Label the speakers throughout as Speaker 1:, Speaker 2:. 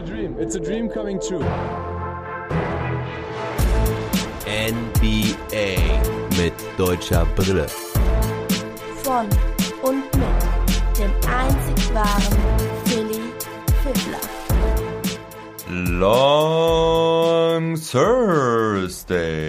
Speaker 1: a dream. It's a dream coming true.
Speaker 2: NBA mit deutscher Brille.
Speaker 3: Von und mit dem einzig wahren Philly Fiddler.
Speaker 4: Long Thursday.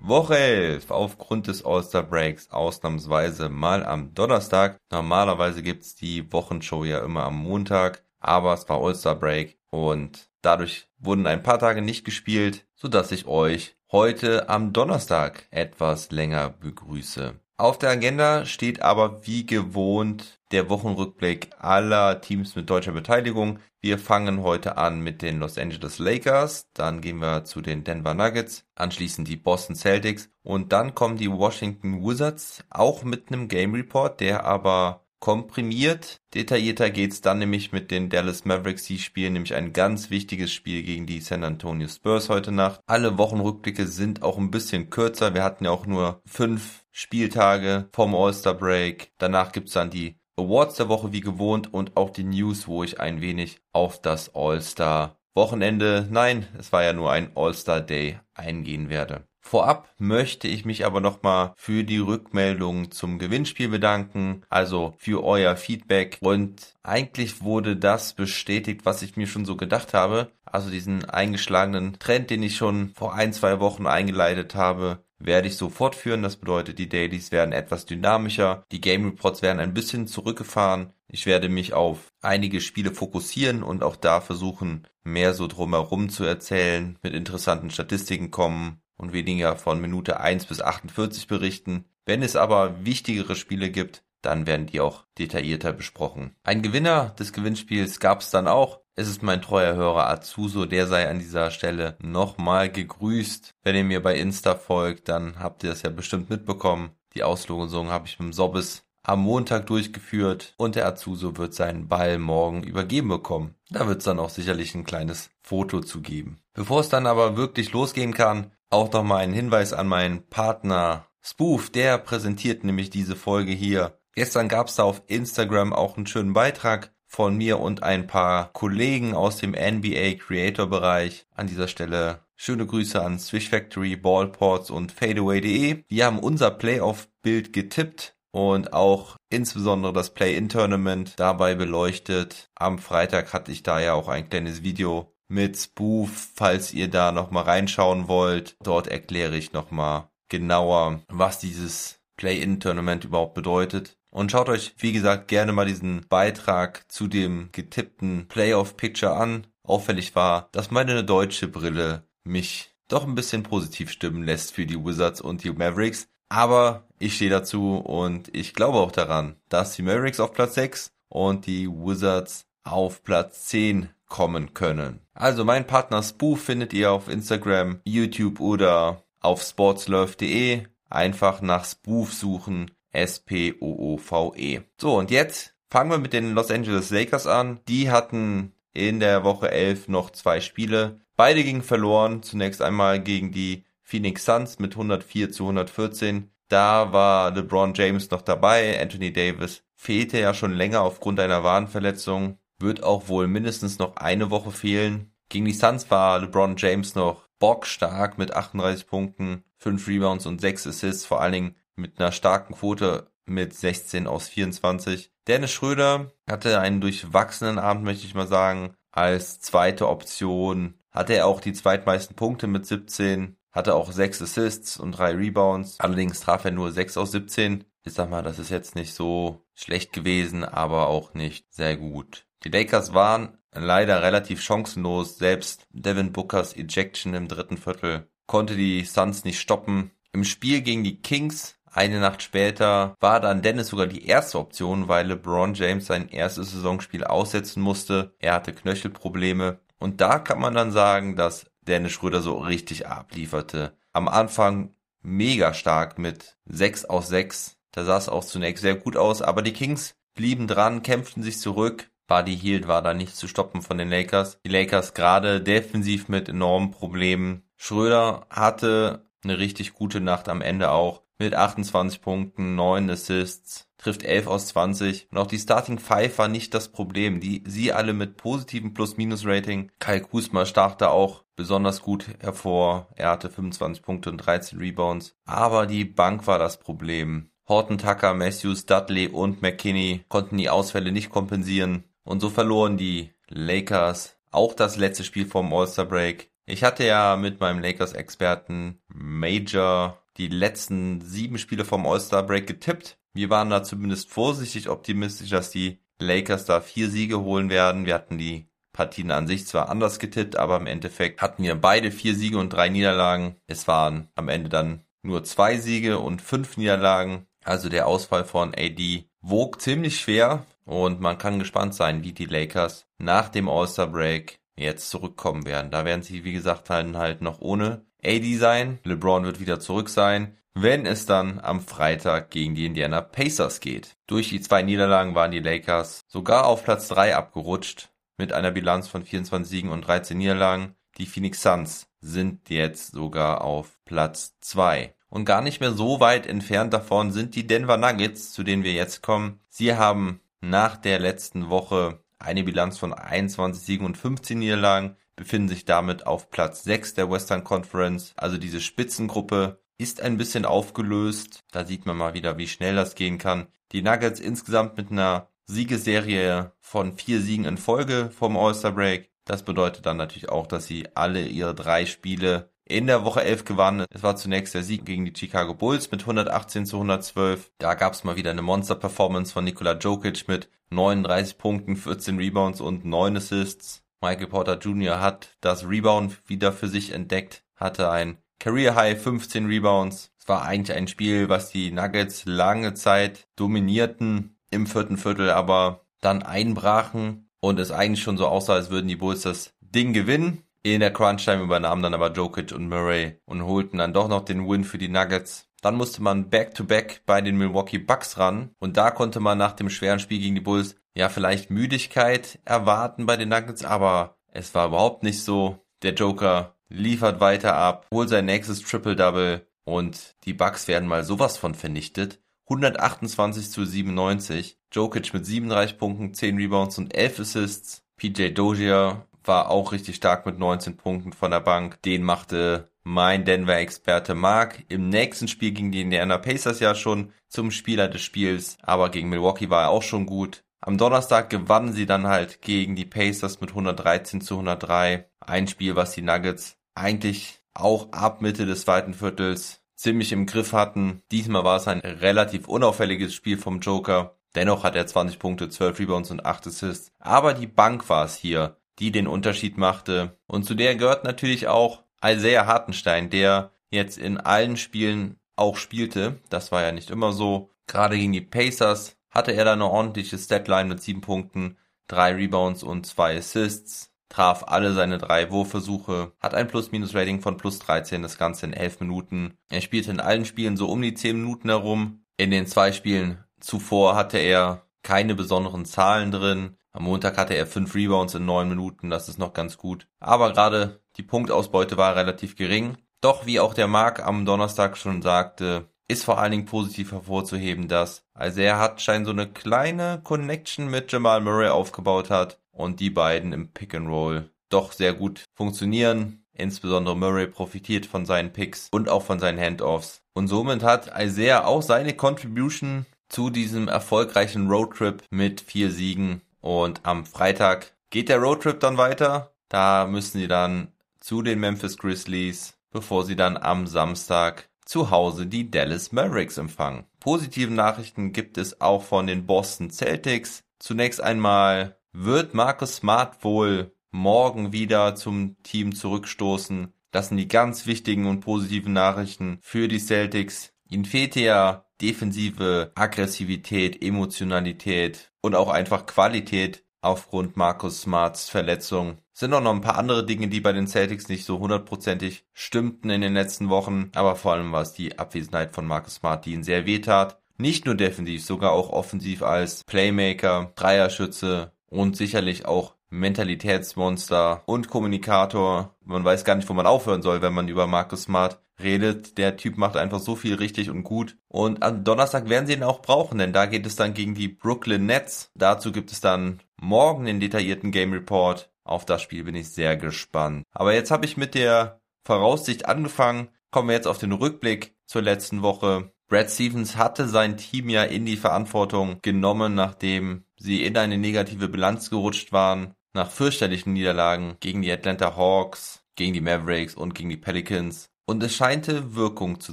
Speaker 4: Woche 11 aufgrund des All-Star Breaks ausnahmsweise mal am Donnerstag. Normalerweise gibt's die Wochenshow ja immer am Montag, aber es war All-Star Break und dadurch wurden ein paar Tage nicht gespielt, sodass ich euch heute am Donnerstag etwas länger begrüße. Auf der Agenda steht aber wie gewohnt der Wochenrückblick aller Teams mit deutscher Beteiligung. Wir fangen heute an mit den Los Angeles Lakers, dann gehen wir zu den Denver Nuggets, anschließend die Boston Celtics und dann kommen die Washington Wizards auch mit einem Game Report, der aber komprimiert. Detaillierter geht's dann nämlich mit den Dallas Mavericks. Die spielen nämlich ein ganz wichtiges Spiel gegen die San Antonio Spurs heute Nacht. Alle Wochenrückblicke sind auch ein bisschen kürzer. Wir hatten ja auch nur fünf Spieltage vom All-Star Break. Danach gibt's dann die Awards der Woche wie gewohnt und auch die News, wo ich ein wenig auf das All-Star Wochenende, nein, es war ja nur ein All-Star Day eingehen werde. Vorab möchte ich mich aber nochmal für die Rückmeldung zum Gewinnspiel bedanken, also für euer Feedback. Und eigentlich wurde das bestätigt, was ich mir schon so gedacht habe. Also diesen eingeschlagenen Trend, den ich schon vor ein, zwei Wochen eingeleitet habe, werde ich so fortführen. Das bedeutet, die Dailies werden etwas dynamischer, die Game Reports werden ein bisschen zurückgefahren. Ich werde mich auf einige Spiele fokussieren und auch da versuchen, mehr so drumherum zu erzählen, mit interessanten Statistiken kommen und weniger von Minute 1 bis 48 berichten. Wenn es aber wichtigere Spiele gibt, dann werden die auch detaillierter besprochen. Ein Gewinner des Gewinnspiels gab es dann auch. Es ist mein treuer Hörer Azuso, der sei an dieser Stelle nochmal gegrüßt. Wenn ihr mir bei Insta folgt, dann habt ihr das ja bestimmt mitbekommen. Die Auslosung habe ich mit dem Sobbes am Montag durchgeführt und der Azuso wird seinen Ball morgen übergeben bekommen. Da wird es dann auch sicherlich ein kleines Foto zu geben. Bevor es dann aber wirklich losgehen kann, auch noch mal ein Hinweis an meinen Partner Spoof, der präsentiert nämlich diese Folge hier. Gestern gab es da auf Instagram auch einen schönen Beitrag von mir und ein paar Kollegen aus dem NBA Creator Bereich. An dieser Stelle schöne Grüße an Swish Factory, Ballports und Fadeaway.de. Wir haben unser Playoff-Bild getippt und auch insbesondere das Play-In-Tournament dabei beleuchtet. Am Freitag hatte ich da ja auch ein kleines Video mit Spoof, falls ihr da nochmal reinschauen wollt. Dort erkläre ich nochmal genauer, was dieses Play-In-Tournament überhaupt bedeutet. Und schaut euch, wie gesagt, gerne mal diesen Beitrag zu dem getippten Playoff-Picture an. Auffällig war, dass meine deutsche Brille mich doch ein bisschen positiv stimmen lässt für die Wizards und die Mavericks. Aber ich stehe dazu und ich glaube auch daran, dass die Mavericks auf Platz 6 und die Wizards auf Platz 10 kommen können. Also mein Partner Spoof findet ihr auf Instagram, YouTube oder auf sportslove.de. Einfach nach Spoof suchen. S-P-O-O-V-E. So, und jetzt fangen wir mit den Los Angeles Lakers an. Die hatten in der Woche 11 noch zwei Spiele. Beide gingen verloren. Zunächst einmal gegen die Phoenix Suns mit 104 zu 114. Da war LeBron James noch dabei. Anthony Davis fehlte ja schon länger aufgrund einer Wadenverletzung. Wird auch wohl mindestens noch eine Woche fehlen. Gegen die Suns war LeBron James noch bockstark mit 38 Punkten, 5 Rebounds und 6 Assists, vor allen Dingen mit einer starken Quote mit 16 aus 24. Dennis Schröder hatte einen durchwachsenen Abend, möchte ich mal sagen. Als zweite Option hatte er auch die zweitmeisten Punkte mit 17, hatte auch 6 Assists und 3 Rebounds. Allerdings traf er nur 6 aus 17. Ich sag mal, das ist jetzt nicht so schlecht gewesen, aber auch nicht sehr gut. Die Lakers waren leider relativ chancenlos. Selbst Devin Bookers Ejection im dritten Viertel konnte die Suns nicht stoppen. Im Spiel gegen die Kings eine Nacht später war dann Dennis sogar die erste Option, weil LeBron James sein erstes Saisonspiel aussetzen musste. Er hatte Knöchelprobleme. Und da kann man dann sagen, dass Dennis Schröder so richtig ablieferte. Am Anfang mega stark mit 6 aus 6. Da sah es auch zunächst sehr gut aus, aber die Kings blieben dran, kämpften sich zurück. Buddy Hield war da nicht zu stoppen von den Lakers. Die Lakers gerade defensiv mit enormen Problemen. Schröder hatte eine richtig gute Nacht am Ende auch mit 28 Punkten, 9 Assists, trifft 11 aus 20. Und auch die Starting Five war nicht das Problem. Die, sie alle mit positivem Plus-Minus-Rating. Kai Kusma stach da auch besonders gut hervor. Er hatte 25 Punkte und 13 Rebounds. Aber die Bank war das Problem. Horton Tucker, Matthews, Dudley und McKinney konnten die Ausfälle nicht kompensieren. Und so verloren die Lakers auch das letzte Spiel vom All-Star Break. Ich hatte ja mit meinem Lakers-Experten Major die letzten sieben Spiele vom All-Star Break getippt. Wir waren da zumindest vorsichtig optimistisch, dass die Lakers da vier Siege holen werden. Wir hatten die Partien an sich zwar anders getippt, aber im Endeffekt hatten wir beide vier Siege und drei Niederlagen. Es waren am Ende dann nur zwei Siege und fünf Niederlagen. Also der Ausfall von AD wog ziemlich schwer und man kann gespannt sein, wie die Lakers nach dem All-Star Break jetzt zurückkommen werden. Da werden sie, wie gesagt, halt noch ohne AD sein. LeBron wird wieder zurück sein, wenn es dann am Freitag gegen die Indiana Pacers geht. Durch die zwei Niederlagen waren die Lakers sogar auf Platz 3 abgerutscht mit einer Bilanz von 24 Siegen und 13 Niederlagen. Die Phoenix Suns sind jetzt sogar auf Platz 2. Und gar nicht mehr so weit entfernt davon sind die Denver Nuggets, zu denen wir jetzt kommen. Sie haben nach der letzten Woche eine Bilanz von 21 Siegen und 15 Niederlagen, befinden sich damit auf Platz 6 der Western Conference. Also diese Spitzengruppe ist ein bisschen aufgelöst. Da sieht man mal wieder, wie schnell das gehen kann. Die Nuggets insgesamt mit einer Siegeserie von vier Siegen in Folge vom All-Star Break. Das bedeutet dann natürlich auch, dass sie alle ihre drei Spiele in der Woche 11 gewannen. Es war zunächst der Sieg gegen die Chicago Bulls mit 118 zu 112. Da gab es mal wieder eine Monster-Performance von Nikola Jokic mit 39 Punkten, 14 Rebounds und 9 Assists. Michael Porter Jr. hat das Rebound wieder für sich entdeckt, hatte ein Career High 15 Rebounds. Es war eigentlich ein Spiel, was die Nuggets lange Zeit dominierten im vierten Viertel, aber dann einbrachen und es eigentlich schon so aussah, als würden die Bulls das Ding gewinnen. In der Crunch-Time übernahmen dann aber Jokic und Murray und holten dann doch noch den Win für die Nuggets. Dann musste man back-to-back -back bei den Milwaukee Bucks ran und da konnte man nach dem schweren Spiel gegen die Bulls ja vielleicht Müdigkeit erwarten bei den Nuggets, aber es war überhaupt nicht so. Der Joker liefert weiter ab, holt sein nächstes Triple-Double und die Bucks werden mal sowas von vernichtet. 128 zu 97. Jokic mit 37 Punkten, 10 Rebounds und 11 Assists. PJ Dozier war auch richtig stark mit 19 Punkten von der Bank. Den machte mein Denver-Experte Mark im nächsten Spiel gegen die Indiana Pacers ja schon zum Spieler des Spiels, aber gegen Milwaukee war er auch schon gut. Am Donnerstag gewannen sie dann halt gegen die Pacers mit 113 zu 103. Ein Spiel, was die Nuggets eigentlich auch ab Mitte des zweiten Viertels ziemlich im Griff hatten. Diesmal war es ein relativ unauffälliges Spiel vom Joker. Dennoch hat er 20 Punkte, 12 Rebounds und 8 Assists. Aber die Bank war es hier, die den Unterschied machte. Und zu der gehört natürlich auch Isaiah Hartenstein, der jetzt in allen Spielen auch spielte. Das war ja nicht immer so. Gerade gegen die Pacers hatte er da eine ordentliche Statline mit 7 Punkten, 3 Rebounds und 2 Assists. Traf alle seine drei Wurfversuche, hat ein Plus-Minus-Rating von plus 13, das Ganze in 11 Minuten. Er spielte in allen Spielen so um die 10 Minuten herum. In den zwei Spielen zuvor hatte er keine besonderen Zahlen drin. Am Montag hatte er fünf Rebounds in neun Minuten, das ist noch ganz gut. Aber gerade die Punktausbeute war relativ gering. Doch wie auch der Mark am Donnerstag schon sagte, ist vor allen Dingen positiv hervorzuheben, dass Isaiah Hartstein so eine kleine Connection mit Jamal Murray aufgebaut hat und die beiden im Pick and Roll doch sehr gut funktionieren. Insbesondere Murray profitiert von seinen Picks und auch von seinen Handoffs. Und somit hat Isaiah auch seine Contribution zu diesem erfolgreichen Roadtrip mit vier Siegen und am Freitag geht der Roadtrip dann weiter. Da müssen sie dann zu den Memphis Grizzlies, bevor sie dann am Samstag zu Hause die Dallas Mavericks empfangen. Positive Nachrichten gibt es auch von den Boston Celtics. Zunächst einmal wird Marcus Smart wohl morgen wieder zum Team zurückstoßen. Das sind die ganz wichtigen und positiven Nachrichten für die Celtics. Ihnen fehlte ja defensive Aggressivität, Emotionalität und auch einfach Qualität aufgrund Markus Smarts Verletzung. Sind auch noch ein paar andere Dinge, die bei den Celtics nicht so hundertprozentig stimmten in den letzten Wochen, aber vor allem war es die Abwesenheit von Markus Smart, die ihn sehr wehtat. Nicht nur defensiv, sogar auch offensiv als Playmaker, Dreierschütze und sicherlich auch Mentalitätsmonster und Kommunikator. Man weiß gar nicht, wo man aufhören soll, wenn man über Markus Smart redet. Der Typ macht einfach so viel richtig und gut. Und am Donnerstag werden sie ihn auch brauchen, denn da geht es dann gegen die Brooklyn Nets. Dazu gibt es dann morgen den detaillierten Game Report. Auf das Spiel bin ich sehr gespannt. Aber jetzt habe ich mit der Voraussicht angefangen. Kommen wir jetzt auf den Rückblick zur letzten Woche. Brad Stevens hatte sein Team ja in die Verantwortung genommen, nachdem sie in eine negative Bilanz gerutscht waren, nach fürchterlichen Niederlagen gegen die Atlanta Hawks, gegen die Mavericks und gegen die Pelicans. Und es scheinte Wirkung zu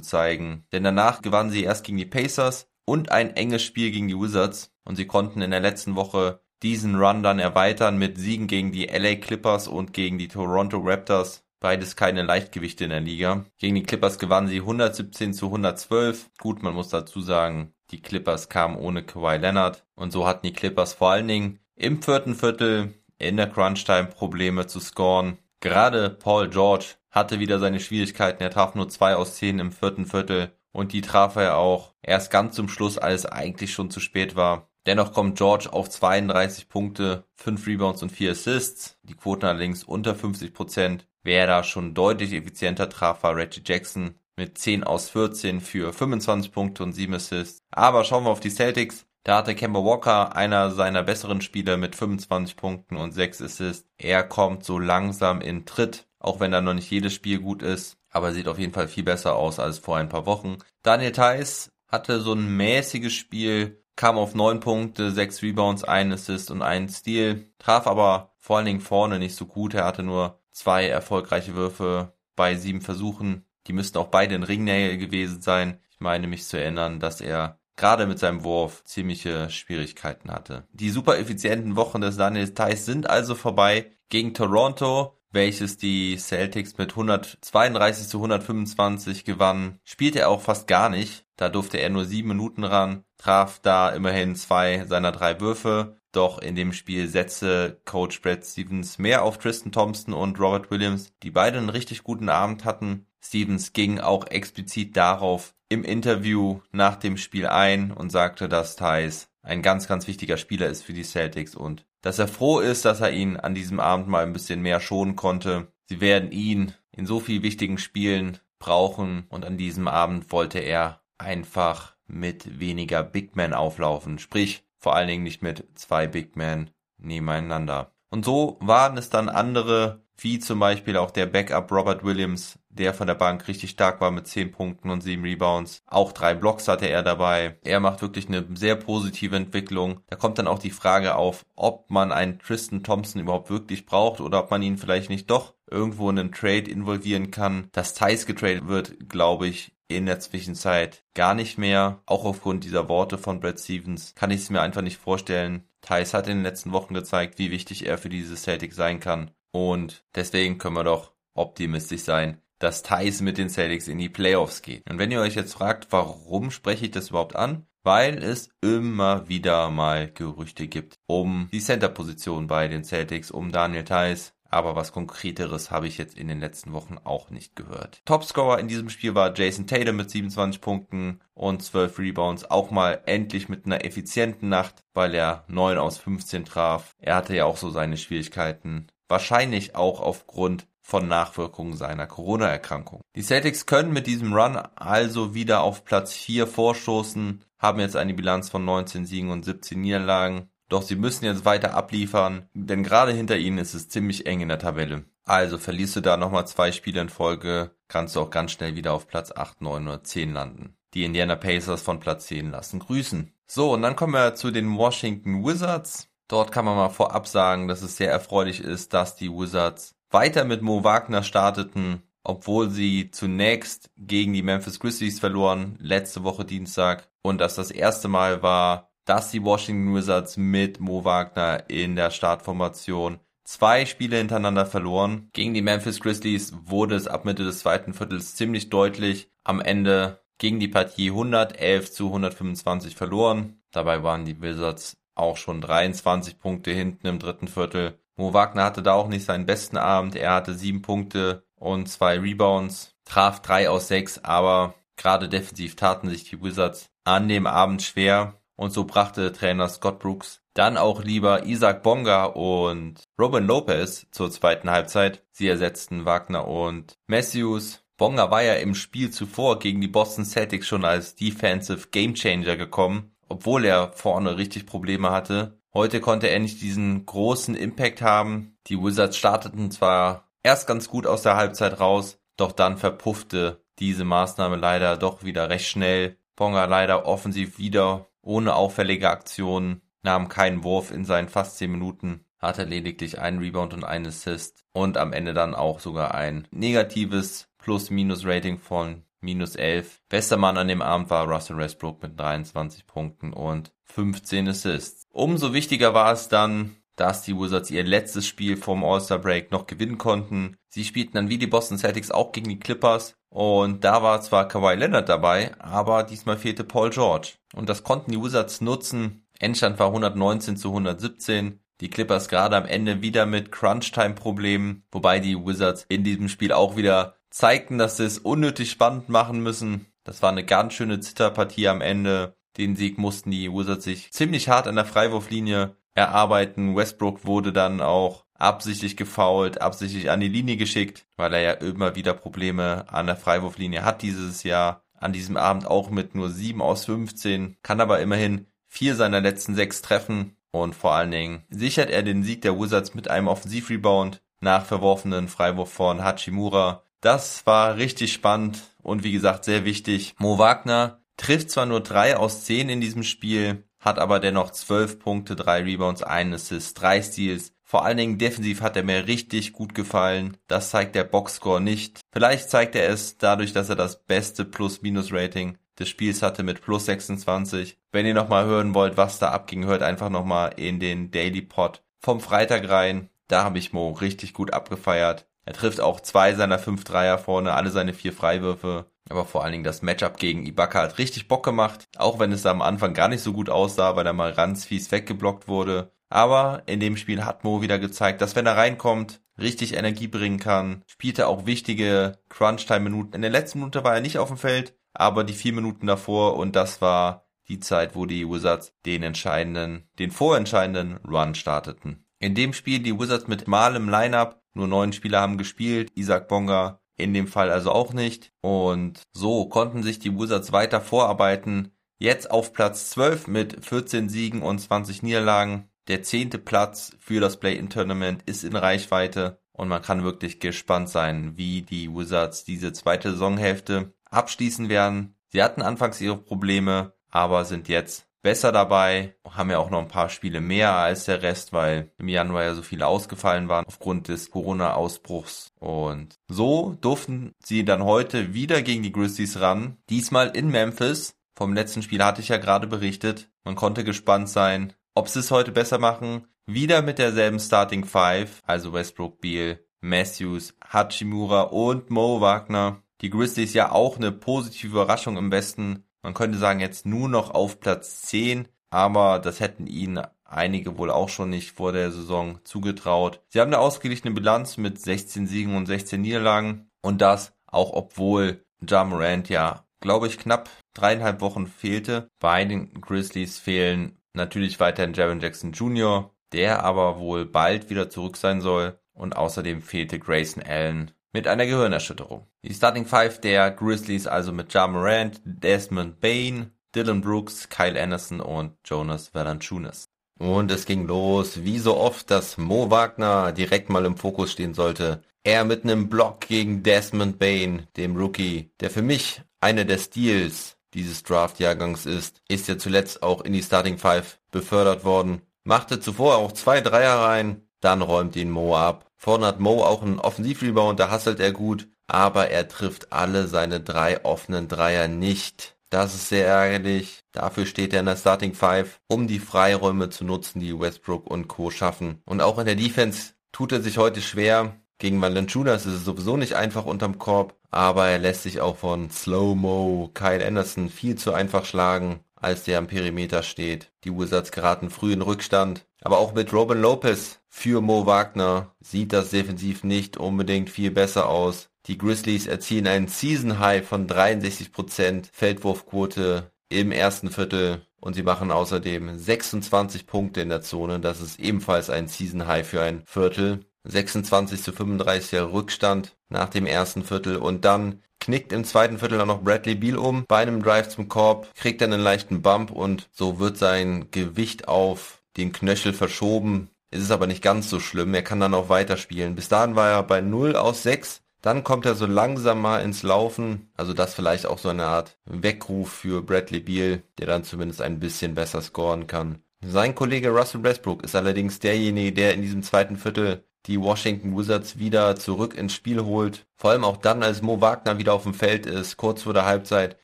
Speaker 4: zeigen, denn danach gewannen sie erst gegen die Pacers und ein enges Spiel gegen die Wizards und sie konnten in der letzten Woche diesen Run dann erweitern mit Siegen gegen die LA Clippers und gegen die Toronto Raptors. Beides keine Leichtgewichte in der Liga. Gegen die Clippers gewannen sie 117 zu 112. Gut, man muss dazu sagen, die Clippers kamen ohne Kawhi Leonard und so hatten die Clippers vor allen Dingen im vierten Viertel in der Crunch-Time Probleme zu scoren. Gerade Paul George hatte wieder seine Schwierigkeiten. Er traf nur zwei aus zehn im vierten Viertel und die traf er auch erst ganz zum Schluss, als eigentlich schon zu spät war. Dennoch kommt George auf 32 Punkte, 5 Rebounds und 4 Assists. Die Quoten allerdings unter 50 Prozent. Wer da schon deutlich effizienter traf, war Reggie Jackson mit 10 aus 14 für 25 Punkte und 7 Assists. Aber schauen wir auf die Celtics. Da hatte Kemba Walker einer seiner besseren Spieler mit 25 Punkten und 6 Assists. Er kommt so langsam in Tritt, auch wenn da noch nicht jedes Spiel gut ist. Aber sieht auf jeden Fall viel besser aus als vor ein paar Wochen. Daniel Theiss hatte so ein mäßiges Spiel, kam auf 9 Punkte, 6 Rebounds, 1 Assist und 1 Steal, traf aber vor allen Dingen vorne nicht so gut. Er hatte nur zwei erfolgreiche Würfe bei sieben Versuchen. Die müssten auch beide in Ringnähe gewesen sein. Ich meine mich zu erinnern, dass er gerade mit seinem Wurf ziemliche Schwierigkeiten hatte. Die super effizienten Wochen des Daniel Theiss sind also vorbei. Gegen Toronto welches die Celtics mit 132 zu 125 gewannen, spielte er auch fast gar nicht. Da durfte er nur sieben Minuten ran, traf da immerhin zwei seiner drei Würfe. Doch in dem Spiel setzte Coach Brad Stevens mehr auf Tristan Thompson und Robert Williams, die beide einen richtig guten Abend hatten. Stevens ging auch explizit darauf im Interview nach dem Spiel ein und sagte, dass Thais ein ganz, ganz wichtiger Spieler ist für die Celtics und dass er froh ist, dass er ihn an diesem Abend mal ein bisschen mehr schonen konnte. Sie werden ihn in so viel wichtigen Spielen brauchen und an diesem Abend wollte er einfach mit weniger Big Men auflaufen, sprich vor allen Dingen nicht mit zwei Big Men nebeneinander. Und so waren es dann andere, wie zum Beispiel auch der Backup Robert Williams, der von der Bank richtig stark war mit 10 Punkten und 7 Rebounds. Auch drei Blocks hatte er dabei. Er macht wirklich eine sehr positive Entwicklung. Da kommt dann auch die Frage auf, ob man einen Tristan Thompson überhaupt wirklich braucht oder ob man ihn vielleicht nicht doch irgendwo in einen Trade involvieren kann. Dass Thais getradet wird, glaube ich, in der Zwischenzeit gar nicht mehr. Auch aufgrund dieser Worte von Brad Stevens kann ich es mir einfach nicht vorstellen. Thais hat in den letzten Wochen gezeigt, wie wichtig er für diese Celtic sein kann. Und deswegen können wir doch optimistisch sein, dass Thais mit den Celtics in die Playoffs geht. Und wenn ihr euch jetzt fragt, warum spreche ich das überhaupt an? Weil es immer wieder mal Gerüchte gibt um die Center-Position bei den Celtics, um Daniel Theiss. Aber was Konkreteres habe ich jetzt in den letzten Wochen auch nicht gehört. Topscorer in diesem Spiel war Jason Tatum mit 27 Punkten und 12 Rebounds. Auch mal endlich mit einer effizienten Nacht, weil er 9 aus 15 traf. Er hatte ja auch so seine Schwierigkeiten. Wahrscheinlich auch aufgrund von Nachwirkungen seiner Corona-Erkrankung. Die Celtics können mit diesem Run also wieder auf Platz 4 vorstoßen, haben jetzt eine Bilanz von 19 Siegen und 17 Niederlagen. Doch sie müssen jetzt weiter abliefern, denn gerade hinter ihnen ist es ziemlich eng in der Tabelle. Also verlierst du da nochmal zwei Spiele in Folge, kannst du auch ganz schnell wieder auf Platz 8, 9 oder 10 landen. Die Indiana Pacers von Platz 10 lassen grüßen. So, und dann kommen wir zu den Washington Wizards. Dort kann man mal vorab sagen, dass es sehr erfreulich ist, dass die Wizards weiter mit Mo Wagner starteten, obwohl sie zunächst gegen die Memphis Grizzlies verloren, letzte Woche Dienstag, und dass das erste Mal war, dass die Washington Wizards mit Mo Wagner in der Startformation zwei Spiele hintereinander verloren. Gegen die Memphis Grizzlies wurde es ab Mitte des zweiten Viertels ziemlich deutlich. Am Ende ging die Partie 111 zu 125 verloren. Dabei waren die Wizards auch schon 23 Punkte hinten im dritten Viertel. Mo Wagner hatte da auch nicht seinen besten Abend. Er hatte sieben Punkte und zwei Rebounds, traf drei aus sechs, aber gerade defensiv taten sich die Wizards an dem Abend schwer. Und so brachte Trainer Scott Brooks dann auch lieber Isaac Bonga und Robin Lopez zur zweiten Halbzeit. Sie ersetzten Wagner und Matthews. Bonga war ja im Spiel zuvor gegen die Boston Celtics schon als Defensive Gamechanger gekommen, obwohl er vorne richtig Probleme hatte. Heute konnte er nicht diesen großen Impact haben. Die Wizards starteten zwar erst ganz gut aus der Halbzeit raus, doch dann verpuffte diese Maßnahme leider doch wieder recht schnell. Bonga leider offensiv wieder ohne auffällige Aktionen, nahm keinen Wurf in seinen fast 10 Minuten, hatte lediglich einen Rebound und einen Assist und am Ende dann auch sogar ein negatives Plus-Minus-Rating von minus 11. Bester Mann an dem Abend war Russell Westbrook mit 23 Punkten und 15 Assists. Umso wichtiger war es dann, dass die Wizards ihr letztes Spiel vom All-Star Break noch gewinnen konnten. Sie spielten dann wie die Boston Celtics auch gegen die Clippers und da war zwar Kawhi Leonard dabei, aber diesmal fehlte Paul George. Und das konnten die Wizards nutzen. Endstand war 119 zu 117. Die Clippers gerade am Ende wieder mit Crunch-Time-Problemen, wobei die Wizards in diesem Spiel auch wieder zeigten, dass sie es unnötig spannend machen müssen. Das war eine ganz schöne Zitterpartie am Ende. Den Sieg mussten die Wizards sich ziemlich hart an der Freiwurflinie erarbeiten. Westbrook wurde dann auch absichtlich gefoult, absichtlich an die Linie geschickt, weil er ja immer wieder Probleme an der Freiwurflinie hat dieses Jahr. An diesem Abend auch mit nur 7 aus 15, kann aber immerhin vier seiner letzten sechs treffen und vor allen Dingen sichert er den Sieg der Wizards mit einem Offensivrebound nach verworfenen Freiwurf von Hachimura. Das war richtig spannend und wie gesagt sehr wichtig. Mo Wagner trifft zwar nur drei aus zehn in diesem Spiel, hat aber dennoch zwölf Punkte, drei Rebounds, einen Assist, drei Steals. Vor allen Dingen defensiv hat er mir richtig gut gefallen. Das zeigt der Boxscore nicht. Vielleicht zeigt er es dadurch, dass er das beste Plus-Minus-Rating des Spiels hatte mit plus 26. Wenn ihr nochmal hören wollt, was da abging, hört einfach nochmal in den Daily Pod vom Freitag rein. Da habe ich Mo richtig gut abgefeiert. Er trifft auch zwei seiner fünf Dreier vorne, alle seine vier Freiwürfe. Aber vor allen Dingen das Matchup gegen Ibaka hat richtig Bock gemacht. Auch wenn es am Anfang gar nicht so gut aussah, weil er mal ganz fies weggeblockt wurde. Aber in dem Spiel hat Mo wieder gezeigt, dass wenn er reinkommt, richtig Energie bringen kann. Spielte auch wichtige Crunch-Time-Minuten. In der letzten Minute war er nicht auf dem Feld, aber die vier Minuten davor und das war die Zeit, wo die Wizards den entscheidenden, den vorentscheidenden Run starteten. In dem Spiel die Wizards mit malem Lineup, nur neun Spieler haben gespielt, Isaac Bonga in dem Fall also auch nicht. Und so konnten sich die Wizards weiter vorarbeiten. Jetzt auf Platz 12 mit 14 Siegen und 20 Niederlagen. Der zehnte Platz für das Play-In-Tournament ist in Reichweite und man kann wirklich gespannt sein, wie die Wizards diese zweite Saisonhälfte abschließen werden. Sie hatten anfangs ihre Probleme, aber sind jetzt besser dabei, haben ja auch noch ein paar Spiele mehr als der Rest, weil im Januar ja so viele ausgefallen waren aufgrund des Corona-Ausbruchs. Und so durften sie dann heute wieder gegen die Grizzlies ran. Diesmal in Memphis. Vom letzten Spiel hatte ich ja gerade berichtet. Man konnte gespannt sein, ob sie es heute besser machen. Wieder mit derselben Starting Five, also Westbrook, Beal, Matthews, Hachimura und Mo Wagner. Die Grizzlies ja auch eine positive Überraschung im Westen. Man könnte sagen, jetzt nur noch auf Platz 10, aber das hätten ihnen einige wohl auch schon nicht vor der Saison zugetraut. Sie haben eine ausgeglichene Bilanz mit 16 Siegen und 16 Niederlagen und das auch obwohl Ja Morant ja, glaube ich, knapp dreieinhalb Wochen fehlte. Bei den Grizzlies fehlen natürlich weiterhin Jaron Jackson Jr., der aber wohl bald wieder zurück sein soll und außerdem fehlte Grayson Allen mit einer Gehirnerschütterung. Die Starting Five der Grizzlies also mit Ja Morant, Desmond Bain, Dylan Brooks, Kyle Anderson und Jonas Valanciunas. Und es ging los, wie so oft, dass Mo Wagner direkt mal im Fokus stehen sollte. Er mit einem Block gegen Desmond Bain, dem Rookie, der für mich einer der Steals dieses Draft-Jahrgangs ist, ist ja zuletzt auch in die Starting Five befördert worden. Machte zuvor auch zwei Dreier rein, dann räumt ihn Mo ab. Vorne hat Mo auch einen Offensivrebound, da hasselt er gut, aber er trifft alle seine drei offenen Dreier nicht. Das ist sehr ärgerlich. Dafür steht er in der Starting Five, um die Freiräume zu nutzen, die Westbrook und Co. schaffen. Und auch in der Defense tut er sich heute schwer. Gegen Valanciunas ist es sowieso nicht einfach unterm Korb, aber er lässt sich auch von Slow-Mo Kyle Anderson viel zu einfach schlagen, als der am Perimeter steht. Die Wizards geraten früh in Rückstand. Aber auch mit Robin Lopez für Mo Wagner sieht das defensiv nicht unbedingt viel besser aus. Die Grizzlies erzielen einen Season High von 63% Feldwurfquote im ersten Viertel und sie machen außerdem 26 Punkte in der Zone. Das ist ebenfalls ein Season High für ein Viertel. 26 zu 35 Rückstand nach dem ersten Viertel und dann knickt im zweiten Viertel auch noch Bradley Beal um. Bei einem Drive zum Korb kriegt er einen leichten Bump und so wird sein Gewicht auf den Knöchel verschoben. Es ist aber nicht ganz so schlimm. Er kann dann auch weiterspielen. Bis dahin war er bei 0 aus 6. Dann kommt er so langsam mal ins Laufen. Also das vielleicht auch so eine Art Weckruf für Bradley Beal, der dann zumindest ein bisschen besser scoren kann. Sein Kollege Russell Westbrook ist allerdings derjenige, der in diesem zweiten Viertel die Washington Wizards wieder zurück ins Spiel holt. Vor allem auch dann, als Mo Wagner wieder auf dem Feld ist, kurz vor der Halbzeit,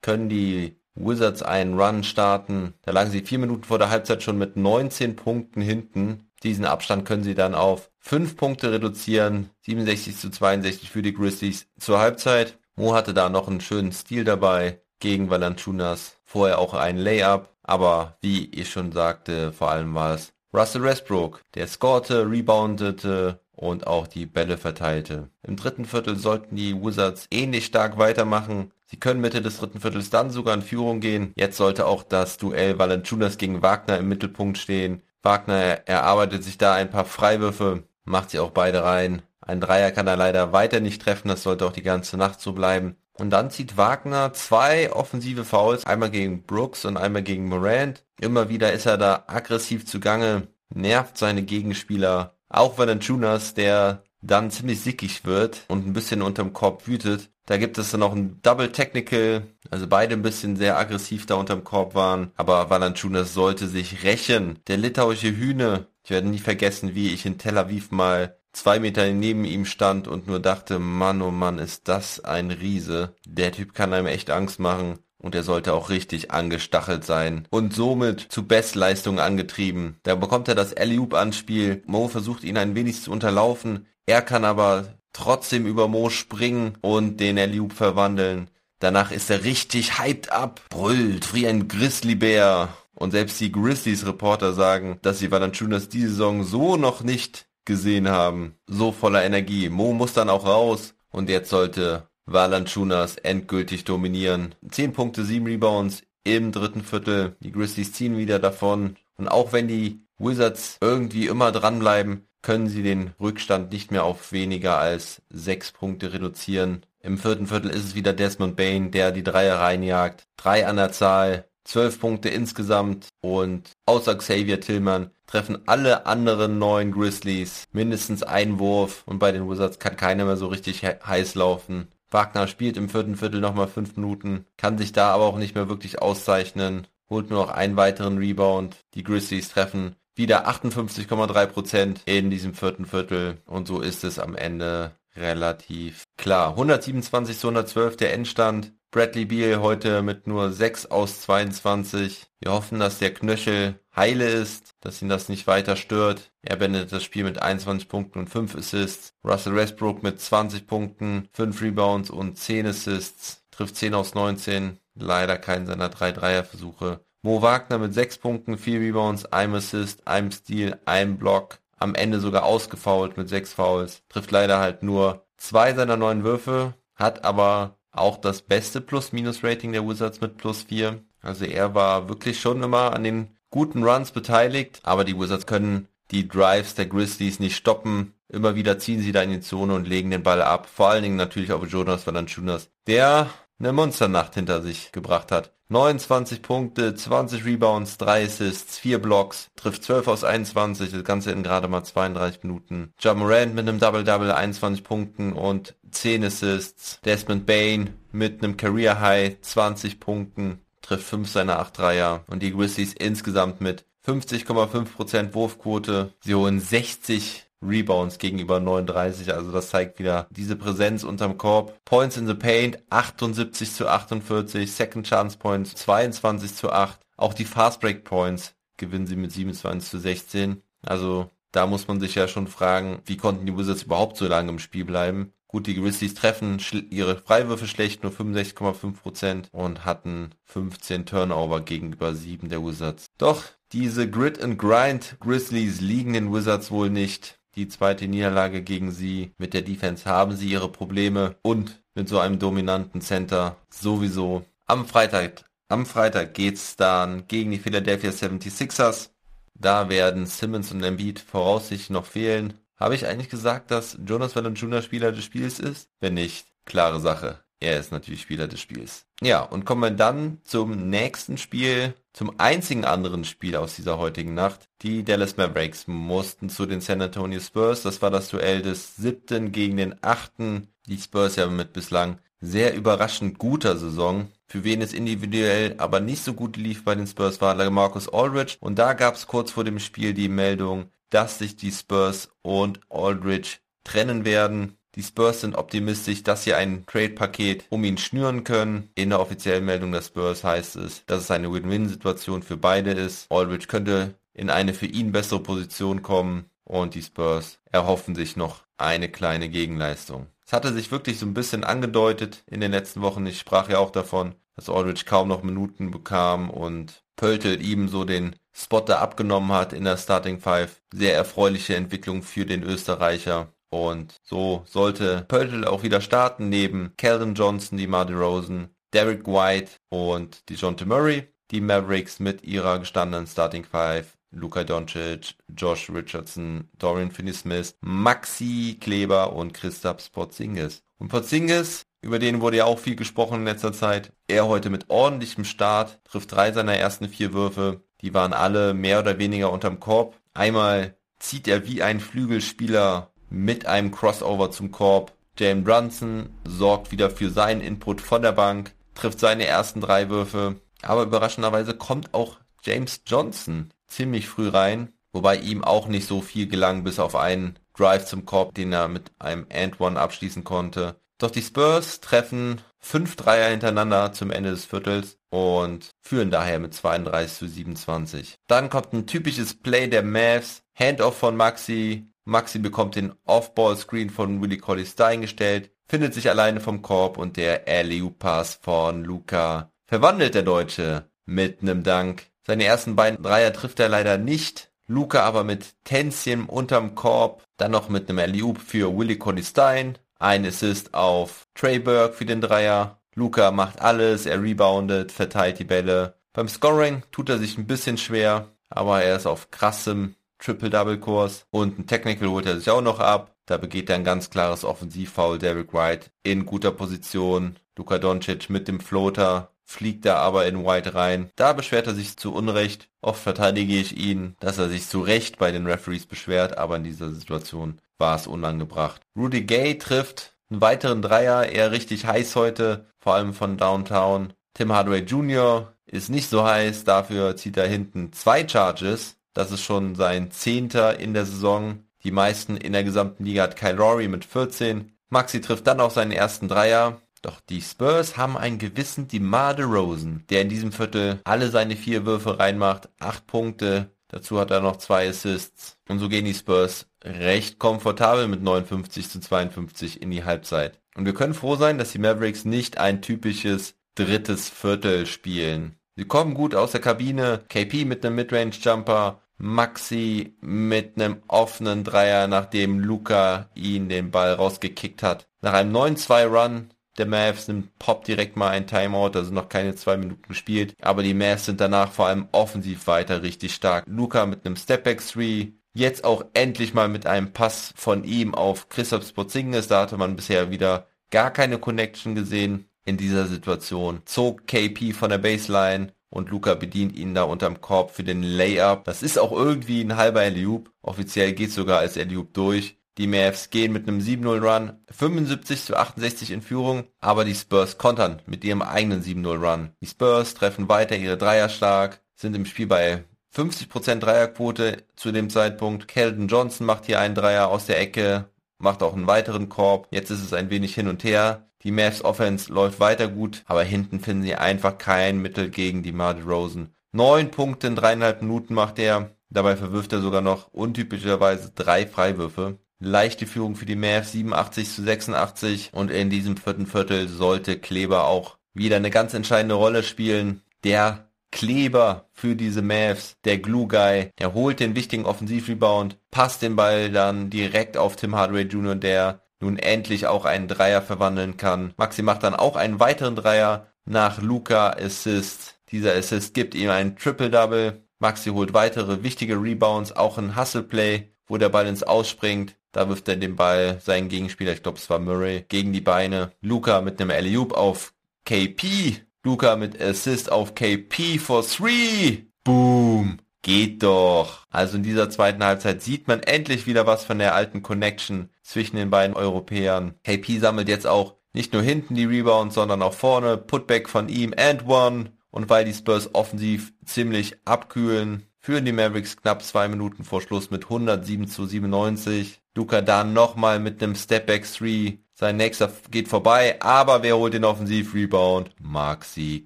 Speaker 4: können die Wizards einen Run starten. Da lagen sie vier Minuten vor der Halbzeit schon mit 19 Punkten hinten. Diesen Abstand können sie dann auf 5 Punkte reduzieren. 67 zu 62 für die Grizzlies zur Halbzeit. Mo hatte da noch einen schönen Stil dabei gegen Valanciunas. Vorher auch ein Layup. Aber wie ich schon sagte, vor allem war es Russell Westbrook, der scorte, reboundete und auch die Bälle verteilte. Im dritten Viertel sollten die Wizards ähnlich stark weitermachen. Sie können Mitte des dritten Viertels dann sogar in Führung gehen. Jetzt sollte auch das Duell Valanciunas gegen Wagner im Mittelpunkt stehen. Wagner erarbeitet sich da ein paar Freiwürfe, macht sie auch beide rein. Ein Dreier kann er leider weiter nicht treffen, das sollte auch die ganze Nacht so bleiben. Und dann zieht Wagner zwei offensive Fouls, einmal gegen Brooks und einmal gegen Morant. Immer wieder ist er da aggressiv zugange, nervt seine Gegenspieler. Auch Valanciunas, der dann ziemlich sickig wird und ein bisschen unterm Korb wütet. Da gibt es dann noch ein Double Technical, also beide ein bisschen sehr aggressiv da unterm Korb waren. Aber Valanciunas sollte sich rächen. Der litauische Hühne, ich werde nie vergessen, wie ich in Tel Aviv mal zwei Meter neben ihm stand und nur dachte, Mann, oh Mann, ist das ein Riese. Der Typ kann einem echt Angst machen. Und er sollte auch richtig angestachelt sein und somit zu Bestleistungen angetrieben. Da bekommt er das Alley-Oop-Anspiel. Mo versucht ihn ein wenig zu unterlaufen. Er kann aber trotzdem über Mo springen und den Alley-Oop verwandeln. Danach ist er richtig hyped ab, brüllt wie ein Grizzlybär. Und selbst die Grizzlies Reporter sagen, dass sie Valanciunas diese Saison so noch nicht gesehen haben. So voller Energie. Mo muss dann auch raus. Und jetzt sollte Valanciunas endgültig dominieren. 10 Punkte, 7 Rebounds im dritten Viertel. Die Grizzlies ziehen wieder davon. Und auch wenn die Wizards irgendwie immer dranbleiben, können sie den Rückstand nicht mehr auf weniger als 6 Punkte reduzieren. Im vierten Viertel ist es wieder Desmond Bain, der die Dreier reinjagt. Drei an der Zahl, 12 Punkte insgesamt und außer Xavier Tillman treffen alle anderen neun Grizzlies mindestens einen Wurf und bei den Wizards kann keiner mehr so richtig he heiß laufen. Wagner spielt im vierten Viertel nochmal fünf Minuten, kann sich da aber auch nicht mehr wirklich auszeichnen, holt nur noch einen weiteren Rebound. Die Grizzlies treffen wieder 58,3% in diesem vierten Viertel und so ist es am Ende relativ klar. 127 zu 112 der Endstand. Bradley Beal heute mit nur 6 aus 22. Wir hoffen, dass der Knöchel heile ist, dass ihn das nicht weiter stört. Er beendet das Spiel mit 21 Punkten und 5 Assists. Russell Westbrook mit 20 Punkten, 5 Rebounds und 10 Assists. Trifft 10 aus 19. Leider keinen seiner 3 Dreierversuche. Mo Wagner mit 6 Punkten, 4 Rebounds, einem Assist, einem Steal, einem Block. Am Ende sogar ausgefoult mit 6 Fouls. Trifft leider halt nur zwei seiner neun Würfe, hat aber auch das beste Plus-Minus-Rating der Wizards mit plus 4. Also er war wirklich schon immer an den guten Runs beteiligt, aber die Wizards können die Drives der Grizzlies nicht stoppen. Immer wieder ziehen sie da in die Zone und legen den Ball ab. Vor allen Dingen natürlich auf Jonas Valanciunas, der eine Monsternacht hinter sich gebracht hat. 29 Punkte, 20 Rebounds, 3 Assists, 4 Blocks, trifft 12 aus 21, das Ganze in gerade mal 32 Minuten. Ja Morant mit einem Double-Double, 21 Punkten und 10 Assists. Desmond Bain mit einem Career High, 20 Punkten, trifft 5 seiner 8 Dreier. Und die Grizzlies insgesamt mit 50,5% Wurfquote. Sie holen 60 Rebounds gegenüber 39, also das zeigt wieder diese Präsenz unterm Korb. Points in the Paint 78 zu 48, Second Chance Points 22 zu 8. Auch die Fast Break Points gewinnen sie mit 27 zu 16. Also da muss man sich ja schon fragen, wie konnten die Wizards überhaupt so lange im Spiel bleiben? Gut, die Grizzlies treffen ihre Freiwürfe schlecht, nur 65,5% und hatten 15 Turnover gegenüber 7 der Wizards. Doch diese Grit and Grind Grizzlies liegen den Wizards wohl nicht die zweite Niederlage gegen sie. Mit der Defense haben sie ihre Probleme und mit so einem dominanten Center sowieso. Am Freitag, am Freitag geht's dann gegen die Philadelphia 76ers. Da werden Simmons und Embiid voraussichtlich noch fehlen. Habe ich eigentlich gesagt, dass Jonas Valanciunas Spieler des Spiels ist? Wenn nicht, klare Sache. Er ist natürlich Spieler des Spiels. Ja, und kommen wir dann zum nächsten Spiel, zum einzigen anderen Spiel aus dieser heutigen Nacht. Die Dallas Mavericks mussten zu den San Antonio Spurs. Das war das Duell des siebten gegen den achten. Die Spurs ja mit bislang sehr überraschend guter Saison. Für wen es individuell aber nicht so gut lief bei den Spurs war Marcus Aldridge. Und da gab es kurz vor dem Spiel die Meldung, dass sich die Spurs und Aldridge trennen werden. Die Spurs sind optimistisch, dass sie ein Trade-Paket um ihn schnüren können. In der offiziellen Meldung der Spurs heißt es, dass es eine Win-Win-Situation für beide ist. Aldridge könnte in eine für ihn bessere Position kommen und die Spurs erhoffen sich noch eine kleine Gegenleistung. Es hatte sich wirklich so ein bisschen angedeutet in den letzten Wochen. Ich sprach ja auch davon, dass Aldridge kaum noch Minuten bekam und Pöltl ihm so den Spot da abgenommen hat in der Starting Five. Sehr erfreuliche Entwicklung für den Österreicher. Und so sollte Pöltl auch wieder starten, neben Calvin Johnson, die Marty Rosen, Derek White und die John Murray. Die Mavericks mit ihrer gestandenen Starting Five. Luka Doncic, Josh Richardson, Dorian Finney-Smith, Maxi Kleber und Christoph Porzingis. Und Porzingis, über den wurde ja auch viel gesprochen in letzter Zeit. Er heute mit ordentlichem Start, trifft drei seiner ersten vier Würfe. Die waren alle mehr oder weniger unterm Korb. Einmal zieht er wie ein Flügelspieler mit einem Crossover zum Korb. Jane Brunson sorgt wieder für seinen Input von der Bank, trifft seine ersten drei Würfe. Aber überraschenderweise kommt auch James Johnson ziemlich früh rein, wobei ihm auch nicht so viel gelang, bis auf einen Drive zum Korb, den er mit einem And-One abschließen konnte. Doch die Spurs treffen fünf Dreier hintereinander zum Ende des Viertels und führen daher mit 32 zu 27. Dann kommt ein typisches Play der Mavs, Handoff von Maxi, Maxi bekommt den Off-Ball-Screen von Willie Colley Stein gestellt, findet sich alleine vom Korb und der alley-pass von Luca verwandelt der Deutsche mit einem Dank. Seine ersten beiden Dreier trifft er leider nicht. Luca aber mit Tänzchen unterm Korb, dann noch mit einem alley für Willie Colley Stein, ein Assist auf Trey Burke für den Dreier. Luca macht alles, er reboundet, verteilt die Bälle. Beim Scoring tut er sich ein bisschen schwer, aber er ist auf krassem Triple-Double-Kurs und ein Technical holt er sich auch noch ab. Da begeht er ein ganz klares Offensivfoul. Derek White in guter Position. Luka Doncic mit dem Floater fliegt da aber in White rein. Da beschwert er sich zu Unrecht. Oft verteidige ich ihn, dass er sich zu Recht bei den Referees beschwert, aber in dieser Situation war es unangebracht. Rudy Gay trifft einen weiteren Dreier, eher richtig heiß heute, vor allem von Downtown. Tim Hardaway Jr. ist nicht so heiß, dafür zieht er hinten zwei Charges das ist schon sein Zehnter in der Saison. Die meisten in der gesamten Liga hat Kyle Rory mit 14. Maxi trifft dann auch seinen ersten Dreier. Doch die Spurs haben einen gewissen DeMar DeRozan, der in diesem Viertel alle seine vier Würfe reinmacht. Acht Punkte. Dazu hat er noch zwei Assists. Und so gehen die Spurs recht komfortabel mit 59 zu 52 in die Halbzeit. Und wir können froh sein, dass die Mavericks nicht ein typisches drittes Viertel spielen. Sie kommen gut aus der Kabine. KP mit einem Midrange-Jumper. Maxi mit einem offenen Dreier, nachdem Luca ihn den Ball rausgekickt hat. Nach einem 9-2-Run der Mavs nimmt Pop direkt mal ein Timeout, also noch keine zwei Minuten gespielt. Aber die Mavs sind danach vor allem offensiv weiter richtig stark. Luca mit einem Stepback 3. Jetzt auch endlich mal mit einem Pass von ihm auf Christoph Sporzingis. Da hatte man bisher wieder gar keine Connection gesehen in dieser Situation. Zog KP von der Baseline und Luca bedient ihn da unterm Korb für den Layup. Das ist auch irgendwie ein halber Eliup. Offiziell geht sogar als Eliup durch. Die Mavs gehen mit einem 7-0 Run 75 zu 68 in Führung, aber die Spurs kontern mit ihrem eigenen 7-0 Run. Die Spurs treffen weiter ihre Dreier stark, sind im Spiel bei 50% Dreierquote zu dem Zeitpunkt. Keldon Johnson macht hier einen Dreier aus der Ecke, macht auch einen weiteren Korb. Jetzt ist es ein wenig hin und her. Die Mavs Offense läuft weiter gut, aber hinten finden sie einfach kein Mittel gegen die Marty Rosen. Neun Punkte in dreieinhalb Minuten macht er. Dabei verwirft er sogar noch untypischerweise drei Freiwürfe. Leichte Führung für die Mavs 87 zu 86 und in diesem vierten Viertel sollte Kleber auch wieder eine ganz entscheidende Rolle spielen. Der Kleber für diese Mavs, der Glue Guy, der holt den wichtigen Offensivrebound, passt den Ball dann direkt auf Tim Hardaway Jr., der nun endlich auch einen Dreier verwandeln kann. Maxi macht dann auch einen weiteren Dreier nach Luca Assist. Dieser Assist gibt ihm ein Triple-Double. Maxi holt weitere wichtige Rebounds, auch ein Hustle-Play wo der Ball ins Ausspringt. Da wirft er den Ball seinen Gegenspieler, ich glaube es war Murray, gegen die Beine. Luca mit einem alley auf KP. Luca mit Assist auf KP for three. Boom. Geht doch. Also in dieser zweiten Halbzeit sieht man endlich wieder was von der alten Connection zwischen den beiden Europäern. KP sammelt jetzt auch nicht nur hinten die Rebounds, sondern auch vorne. Putback von ihm and one. Und weil die Spurs offensiv ziemlich abkühlen, führen die Mavericks knapp zwei Minuten vor Schluss mit 107 zu 97. Luca dann nochmal mit einem Stepback 3. Sein nächster geht vorbei, aber wer holt den Offensiv-Rebound? Maxi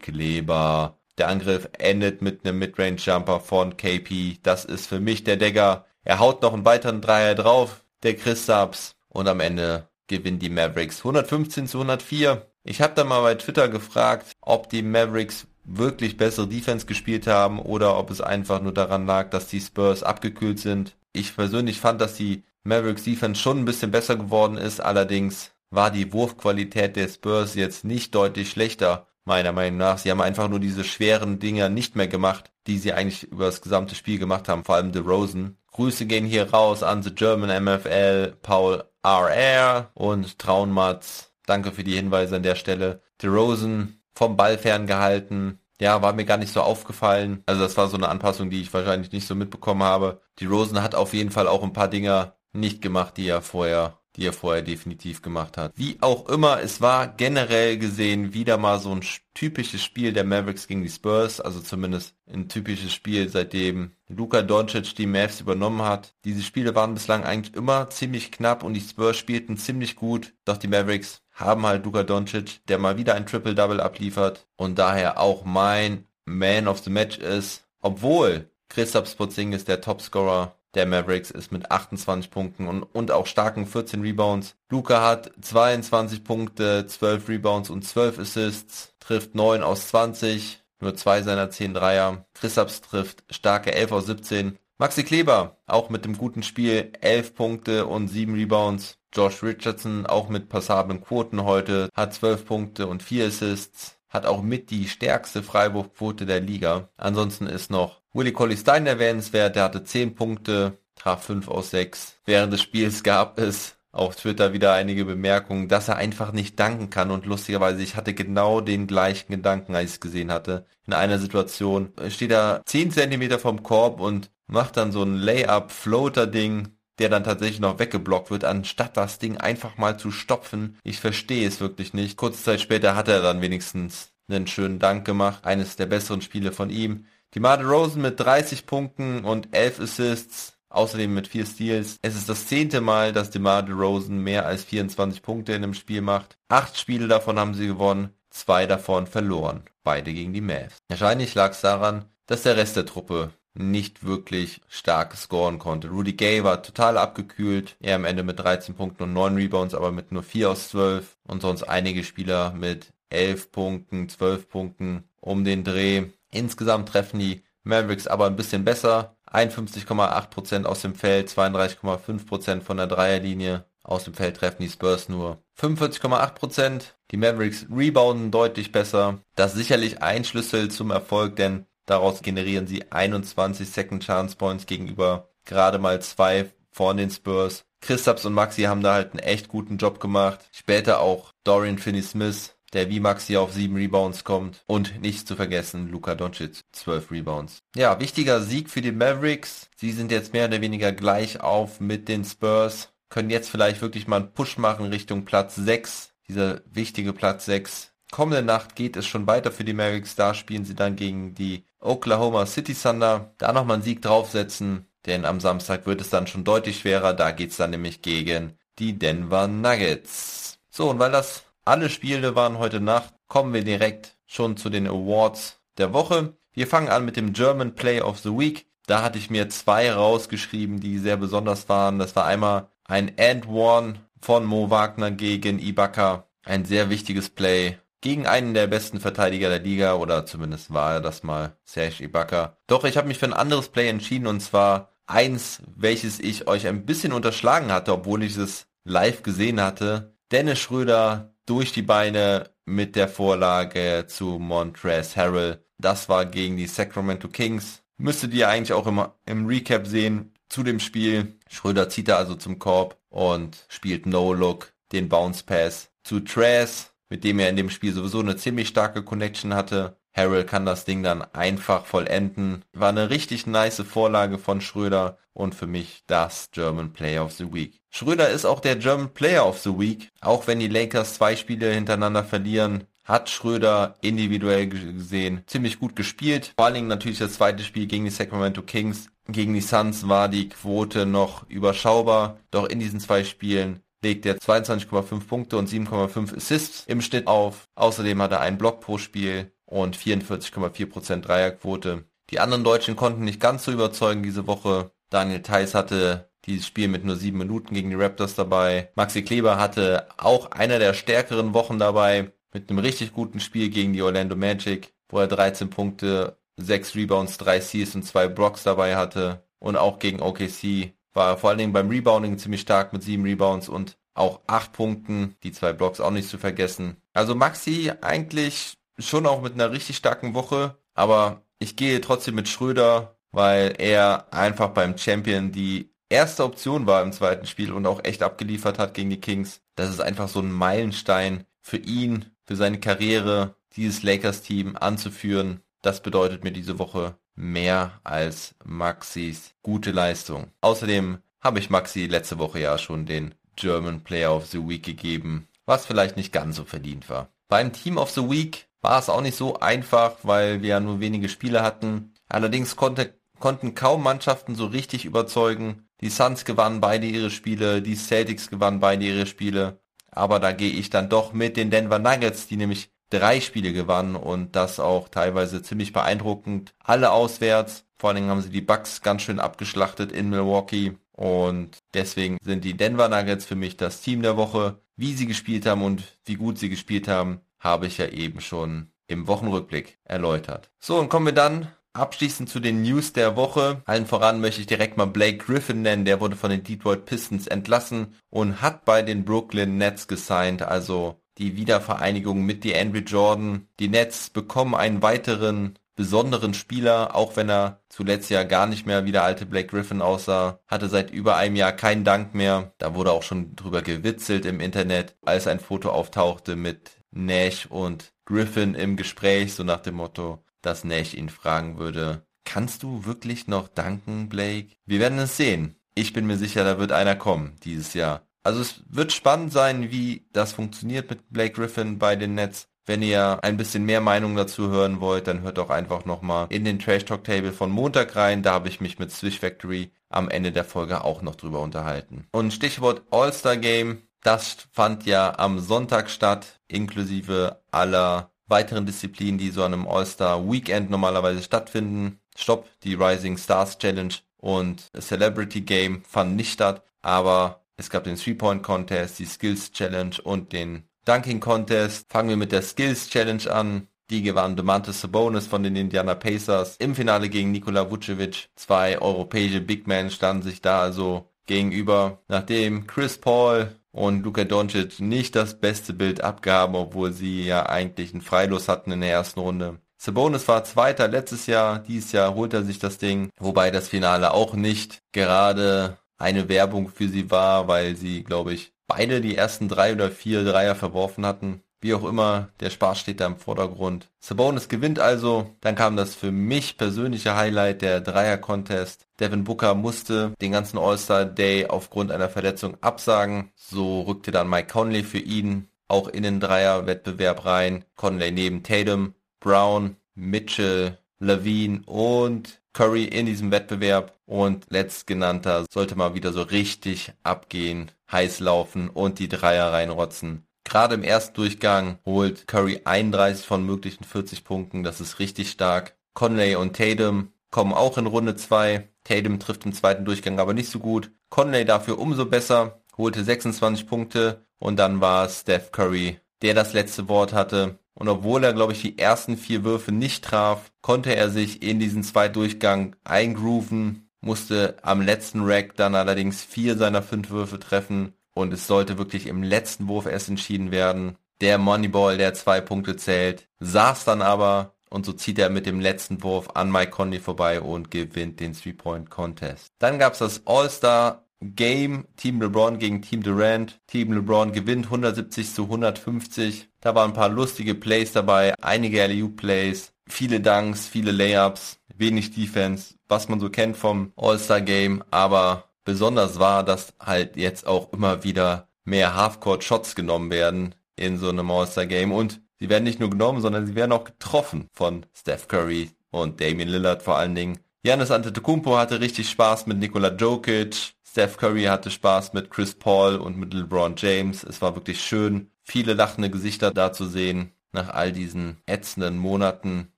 Speaker 4: Kleber. Der Angriff endet mit einem Midrange-Jumper von KP. Das ist für mich der Dagger. Er haut noch einen weiteren Dreier drauf, der Chris Subs. Und am Ende gewinnen die Mavericks 115 zu 104. Ich habe dann mal bei Twitter gefragt, ob die Mavericks wirklich bessere Defense gespielt haben oder ob es einfach nur daran lag, dass die Spurs abgekühlt sind. Ich persönlich fand, dass die Mavericks Defense schon ein bisschen besser geworden ist. Allerdings war die Wurfqualität der Spurs jetzt nicht deutlich schlechter meiner Meinung nach. Sie haben einfach nur diese schweren Dinger nicht mehr gemacht, die sie eigentlich über das gesamte Spiel gemacht haben, vor allem The Rosen. Grüße gehen hier raus an The German MFL, Paul RR und Traunmatz. Danke für die Hinweise an der Stelle. The Rosen vom Ball ferngehalten. Ja, war mir gar nicht so aufgefallen. Also das war so eine Anpassung, die ich wahrscheinlich nicht so mitbekommen habe. Die Rosen hat auf jeden Fall auch ein paar Dinger nicht gemacht, die er vorher die er vorher definitiv gemacht hat. Wie auch immer, es war generell gesehen wieder mal so ein typisches Spiel der Mavericks gegen die Spurs, also zumindest ein typisches Spiel, seitdem Luka Doncic die Mavs übernommen hat. Diese Spiele waren bislang eigentlich immer ziemlich knapp und die Spurs spielten ziemlich gut, doch die Mavericks haben halt Luka Doncic, der mal wieder ein Triple-Double abliefert und daher auch mein Man of the Match ist, obwohl Christoph Porzingis der Topscorer der Mavericks ist mit 28 Punkten und, und auch starken 14 Rebounds. Luca hat 22 Punkte, 12 Rebounds und 12 Assists, trifft 9 aus 20, nur zwei seiner 10 Dreier. Christaps trifft starke 11 aus 17. Maxi Kleber, auch mit dem guten Spiel, 11 Punkte und 7 Rebounds. Josh Richardson, auch mit passablen Quoten heute, hat 12 Punkte und 4 Assists hat auch mit die stärkste Freiwurfquote der Liga. Ansonsten ist noch Willie Colley Stein erwähnenswert, der hatte 10 Punkte, traf 5 aus 6. Während des Spiels gab es auf Twitter wieder einige Bemerkungen, dass er einfach nicht danken kann und lustigerweise, ich hatte genau den gleichen Gedanken, als ich es gesehen hatte. In einer Situation steht er 10 Zentimeter vom Korb und macht dann so ein Layup-Floater-Ding der dann tatsächlich noch weggeblockt wird, anstatt das Ding einfach mal zu stopfen. Ich verstehe es wirklich nicht. Kurze Zeit später hat er dann wenigstens einen schönen Dank gemacht. Eines der besseren Spiele von ihm. Die Made Rosen mit 30 Punkten und 11 Assists. Außerdem mit 4 Steals. Es ist das zehnte Mal, dass DeMar Rosen mehr als 24 Punkte in einem Spiel macht. Acht Spiele davon haben sie gewonnen, zwei davon verloren. Beide gegen die Mavs. Wahrscheinlich lag es daran, dass der Rest der Truppe nicht wirklich stark scoren konnte. Rudy Gay war total abgekühlt, er am Ende mit 13 Punkten und 9 Rebounds, aber mit nur 4 aus 12 und sonst einige Spieler mit 11 Punkten, 12 Punkten um den Dreh. Insgesamt treffen die Mavericks aber ein bisschen besser. 51,8% aus dem Feld, 32,5% von der Dreierlinie. Aus dem Feld treffen die Spurs nur 45,8%. Die Mavericks rebounden deutlich besser. Das ist sicherlich ein Schlüssel zum Erfolg, denn Daraus generieren sie 21 Second Chance Points gegenüber gerade mal zwei von den Spurs. Christaps und Maxi haben da halt einen echt guten Job gemacht. Später auch Dorian Finney-Smith, der wie Maxi auf sieben Rebounds kommt. Und nicht zu vergessen, Luka Doncic, 12 Rebounds. Ja, wichtiger Sieg für die Mavericks. Sie sind jetzt mehr oder weniger gleich auf mit den Spurs. Können jetzt vielleicht wirklich mal einen Push machen Richtung Platz 6. Dieser wichtige Platz 6 Kommende Nacht geht es schon weiter für die Mavericks. Da spielen sie dann gegen die Oklahoma City Thunder. Da nochmal einen Sieg draufsetzen, denn am Samstag wird es dann schon deutlich schwerer. Da geht's dann nämlich gegen die Denver Nuggets. So, und weil das alle Spiele waren heute Nacht, kommen wir direkt schon zu den Awards der Woche. Wir fangen an mit dem German Play of the Week. Da hatte ich mir zwei rausgeschrieben, die sehr besonders waren. Das war einmal ein And One von Mo Wagner gegen Ibaka. Ein sehr wichtiges Play gegen einen der besten Verteidiger der Liga oder zumindest war er das mal, Serge Ibaka. Doch ich habe mich für ein anderes Play entschieden und zwar eins, welches ich euch ein bisschen unterschlagen hatte, obwohl ich es live gesehen hatte. Dennis Schröder durch die Beine mit der Vorlage zu Montrezl Harrell. Das war gegen die Sacramento Kings. Müsstet ihr eigentlich auch immer im Recap sehen. zu dem Spiel. Schröder zieht da also zum Korb und spielt No-Look, den Bounce Pass zu Trace, mit dem er in dem Spiel sowieso eine ziemlich starke Connection hatte. Harrell kann das Ding dann einfach vollenden. War eine richtig nice Vorlage von Schröder und für mich das German Player of the Week. Schröder ist auch der German Player of the Week, auch wenn die Lakers zwei Spiele hintereinander verlieren hat Schröder individuell gesehen ziemlich gut gespielt. Vor allen Dingen natürlich das zweite Spiel gegen die Sacramento Kings. Gegen die Suns war die Quote noch überschaubar, doch in diesen zwei Spielen legt er 22,5 Punkte und 7,5 Assists im Schnitt auf. Außerdem hat er einen Block pro Spiel und 44,4% Dreierquote. Die anderen Deutschen konnten nicht ganz so überzeugen diese Woche. Daniel Theiss hatte dieses Spiel mit nur sieben Minuten gegen die Raptors dabei. Maxi Kleber hatte auch einer der stärkeren Wochen dabei mit einem richtig guten Spiel gegen die Orlando Magic, wo er 13 Punkte, 6 Rebounds, 3 Seals und 2 Blocks dabei hatte. Und auch gegen OKC war vor allen Dingen beim Rebounding ziemlich stark mit 7 Rebounds und auch 8 Punkten, die zwei Blocks auch nicht zu vergessen. Also Maxi eigentlich schon auch mit einer richtig starken Woche, aber ich gehe trotzdem mit Schröder, weil er einfach beim Champion die erste Option war im zweiten Spiel und auch echt abgeliefert hat gegen die Kings. Das ist einfach so ein Meilenstein für ihn, für seine Karriere, dieses Lakers-Team anzuführen. Das bedeutet mir diese Woche mehr als Maxis gute Leistung. Außerdem habe ich Maxi letzte Woche ja schon den German Player of the Week gegeben, was vielleicht nicht ganz so verdient war. Beim Team of the Week war es auch nicht so einfach, weil wir ja nur wenige Spiele hatten. Allerdings konnte, konnten kaum Mannschaften so richtig überzeugen. Die Suns gewannen beide ihre Spiele, die Celtics gewannen beide ihre Spiele aber da gehe ich dann doch mit den Denver Nuggets, die nämlich drei Spiele gewannen und das auch teilweise ziemlich beeindruckend. Alle auswärts. Vor allen Dingen haben sie die Bucks ganz schön abgeschlachtet in Milwaukee. Und deswegen sind die Denver Nuggets für mich das Team der Woche. Wie sie gespielt haben und wie gut sie gespielt haben, habe ich ja eben schon im Wochenrückblick erläutert. So, und kommen wir dann Abschließend zu den News der Woche. Allen voran möchte ich direkt mal Blake Griffin nennen. Der wurde von den Detroit Pistons entlassen und hat bei den Brooklyn Nets gesigned. Also die Wiedervereinigung mit die Andrew Jordan. Die Nets bekommen einen weiteren besonderen Spieler, auch wenn er zuletzt ja gar nicht mehr wie der alte Blake Griffin aussah, hatte seit über einem Jahr keinen Dank mehr. Da wurde auch schon drüber gewitzelt im Internet, als ein Foto auftauchte mit Nash und Griffin im Gespräch, so nach dem Motto, dass Nash ihn fragen würde, kannst du wirklich noch danken, Blake? Wir werden es sehen. Ich bin mir sicher, da wird einer kommen dieses Jahr. Also es wird spannend sein, wie das funktioniert mit Blake Griffin bei den Nets. Wenn ihr ein bisschen mehr Meinung dazu hören wollt, dann hört doch einfach nochmal in den Trash Talk Table von Montag rein. Da habe ich mich mit Swish Factory am Ende der Folge auch noch drüber unterhalten. Und Stichwort All-Star Game, das fand ja am Sonntag statt, inklusive aller weiteren Disziplinen, die so an einem All-Star Weekend normalerweise stattfinden. Stopp, die Rising Stars Challenge und Celebrity Game fanden nicht statt, aber es gab den Three-Point Contest, die Skills Challenge und den Dunking Contest. Fangen wir mit der Skills Challenge an. Die gewann Demantis Sabonis von den Indiana Pacers im Finale gegen Nikola Vucevic. Zwei europäische Big Men standen sich da also gegenüber. Nachdem Chris Paul und Luka Doncic nicht das beste Bild abgaben, obwohl sie ja eigentlich einen Freilos hatten in der ersten Runde. Sabonis war Zweiter letztes Jahr, dieses Jahr holt er sich das Ding, wobei das Finale auch nicht gerade eine Werbung für sie war, weil sie, glaube ich, beide die ersten drei oder vier Dreier verworfen hatten. Wie auch immer, der Spaß steht da im Vordergrund. Sabonis gewinnt also. Dann kam das für mich persönliche Highlight, der Dreier-Contest. Devin Booker musste den ganzen All-Star Day aufgrund einer Verletzung absagen. So rückte dann Mike Conley für ihn auch in den Dreier-Wettbewerb rein. Conley neben Tatum, Brown, Mitchell, Levine und Curry in diesem Wettbewerb. Und letztgenannter sollte mal wieder so richtig abgehen, heiß laufen und die Dreier reinrotzen. Gerade im ersten Durchgang holt Curry 31 von möglichen 40 Punkten. Das ist richtig stark. Conley und Tatum kommen auch in Runde 2. Tatum trifft im zweiten Durchgang aber nicht so gut. Conley dafür umso besser, holte 26 Punkte und dann war Steph Curry, der das letzte Wort hatte. Und obwohl er, glaube ich, die ersten vier Würfe nicht traf, konnte er sich in diesen zweiten Durchgang eingrooven, musste am letzten Rack dann allerdings vier seiner fünf Würfe treffen und es sollte wirklich im letzten Wurf erst entschieden werden. Der Moneyball, der zwei Punkte zählt, saß dann aber Und so zieht er mit dem letzten Wurf an Mike Conley vorbei und gewinnt den Three-Point-Contest. Dann gab es das All-Star Game, Team LeBron gegen Team Durant. Team LeBron gewinnt 170 zu 150. Da waren ein paar lustige Plays dabei, einige LU Plays, viele Dunks, viele Layups, wenig Defense, was man so kennt vom All-Star Game, aber besonders war, dass halt jetzt auch immer wieder mehr Halfcourt Shots genommen werden in so einem All-Star Game und sie werden nicht nur genommen, sondern sie werden auch getroffen von Steph Curry und Damian Lillard vor allen Dingen. Janis Antetokounmpo hatte richtig Spaß mit Nikola Jokic. Steph Curry hatte Spaß mit Chris Paul und mit LeBron James. Es war wirklich schön, viele lachende Gesichter da zu sehen nach all diesen ätzenden Monaten.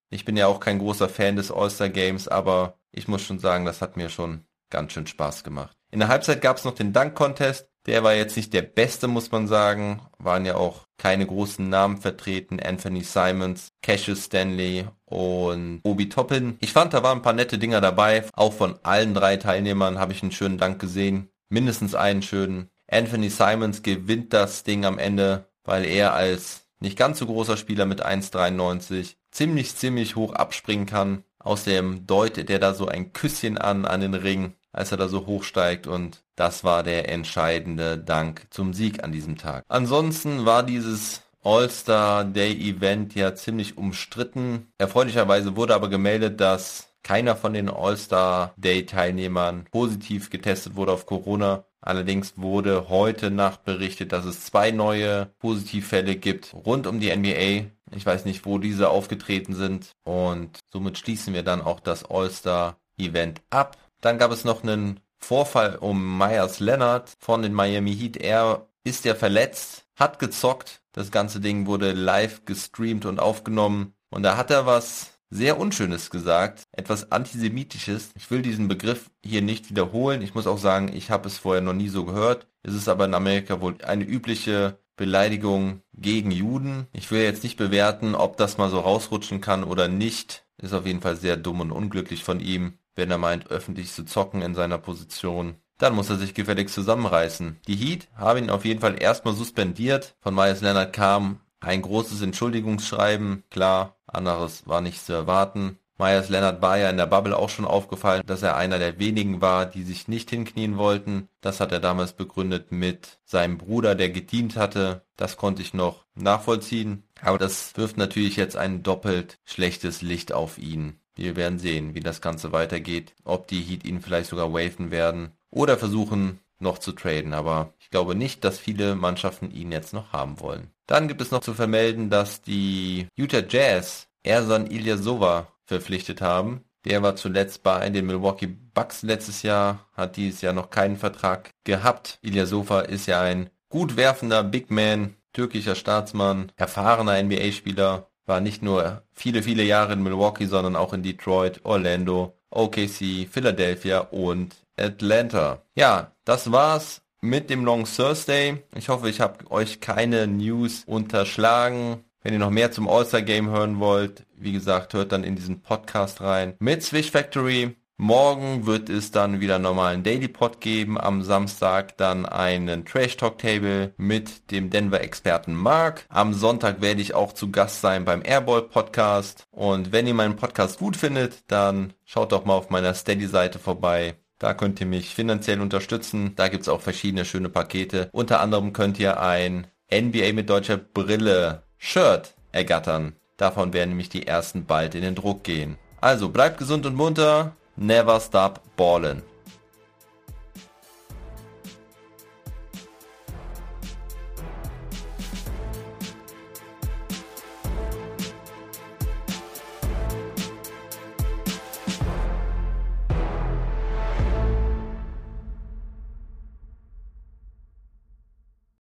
Speaker 4: Ich bin ja auch kein großer Fan des All-Star Games, aber ich muss schon sagen, das hat mir schon ganz schön Spaß gemacht. In der Halbzeit gab es noch den Dunk-Contest. Der war jetzt nicht der beste, muss man sagen. Waren ja auch keine großen Namen vertreten. Anthony Simons, Cassius Stanley und Obi Toppin. Ich fand, da waren ein paar nette Dinger dabei. Auch von allen drei Teilnehmern habe ich einen schönen Dank gesehen. Mindestens einen schönen. Anthony Simons gewinnt das Ding am Ende, weil er als nicht ganz so großer Spieler mit 1,93 ziemlich, ziemlich hoch abspringen kann. Außerdem deutet er da so ein Küsschen an, an den Ring als er da so hochsteigt und das war der entscheidende Dank zum Sieg an diesem Tag. Ansonsten war dieses All-Star Day Event ja ziemlich umstritten. Erfreulicherweise wurde aber gemeldet, dass keiner von den All-Star Day Teilnehmern positiv getestet wurde auf Corona. Allerdings wurde heute Nacht berichtet, dass es zwei neue Positivfälle gibt rund um die NBA. Ich weiß nicht, wo diese aufgetreten sind. Und somit schließen wir dann auch das All-Star Event ab. Dann gab es noch einen Vorfall um Myers Leonard von den Miami Heat. Er ist ja verletzt, hat gezockt. Das ganze Ding wurde live gestreamt und aufgenommen. Und da hat er was sehr Unschönes gesagt, etwas Antisemitisches. Ich will diesen Begriff hier nicht wiederholen. Ich muss auch sagen, ich habe es vorher noch nie so gehört. Es ist aber in Amerika wohl eine übliche Beleidigung gegen Juden. Ich will jetzt nicht bewerten, ob das mal so rausrutschen kann oder nicht. Ist auf jeden Fall sehr dumm und unglücklich von ihm wenn er meint, öffentlich zu zocken in seiner Position. Dann muss er sich gefälligst zusammenreißen. Die Heat haben ihn auf jeden Fall erstmal suspendiert. Von Myers Leonard kam ein großes Entschuldigungsschreiben. Klar, anderes war nicht zu erwarten. Myers Leonard war ja in der Bubble auch schon aufgefallen, dass er einer der wenigen war, die sich nicht hinknien wollten. Das hat er damals begründet mit seinem Bruder, der gedient hatte. Das konnte ich noch nachvollziehen. Aber das wirft natürlich jetzt ein doppelt schlechtes Licht auf ihn. Wir werden sehen, wie das Ganze weitergeht, ob die Heat ihn vielleicht sogar waven werden oder versuchen noch zu traden, aber ich glaube nicht, dass viele Mannschaften ihn jetzt noch haben wollen. Dann gibt es noch zu vermelden, dass die Utah Jazz Ersan Ilyasova verpflichtet haben. Der war zuletzt bei den Milwaukee Bucks letztes Jahr, hat dieses Jahr noch keinen Vertrag gehabt. Ilyasova ist ja ein gut werfender Big Man, türkischer Staatsmann, erfahrener NBA-Spieler, war nicht nur viele, viele Jahre in Milwaukee, sondern auch in Detroit, Orlando, OKC, Philadelphia und Atlanta. Ja, das war's mit dem Long Thursday. Ich hoffe, ich habe euch keine News unterschlagen. Wenn ihr noch mehr zum All-Star Game hören wollt, wie gesagt, hört dann in diesen Podcast rein mit Swish Factory. Morgen wird es dann wieder normalen Daily Pod geben. Am Samstag dann einen Trash Talk Table mit dem Denver Experten Mark. Am Sonntag werde ich auch zu Gast sein beim Airball Podcast. Und wenn ihr meinen Podcast gut findet, dann schaut doch mal auf meiner Steady Seite vorbei. Da könnt ihr mich finanziell unterstützen. Da gibt's auch verschiedene schöne Pakete. Unter anderem könnt ihr ein NBA mit deutscher Brille Shirt ergattern. Davon werden nämlich die ersten bald in den Druck gehen. Also bleibt gesund und munter. Never stop ballin'.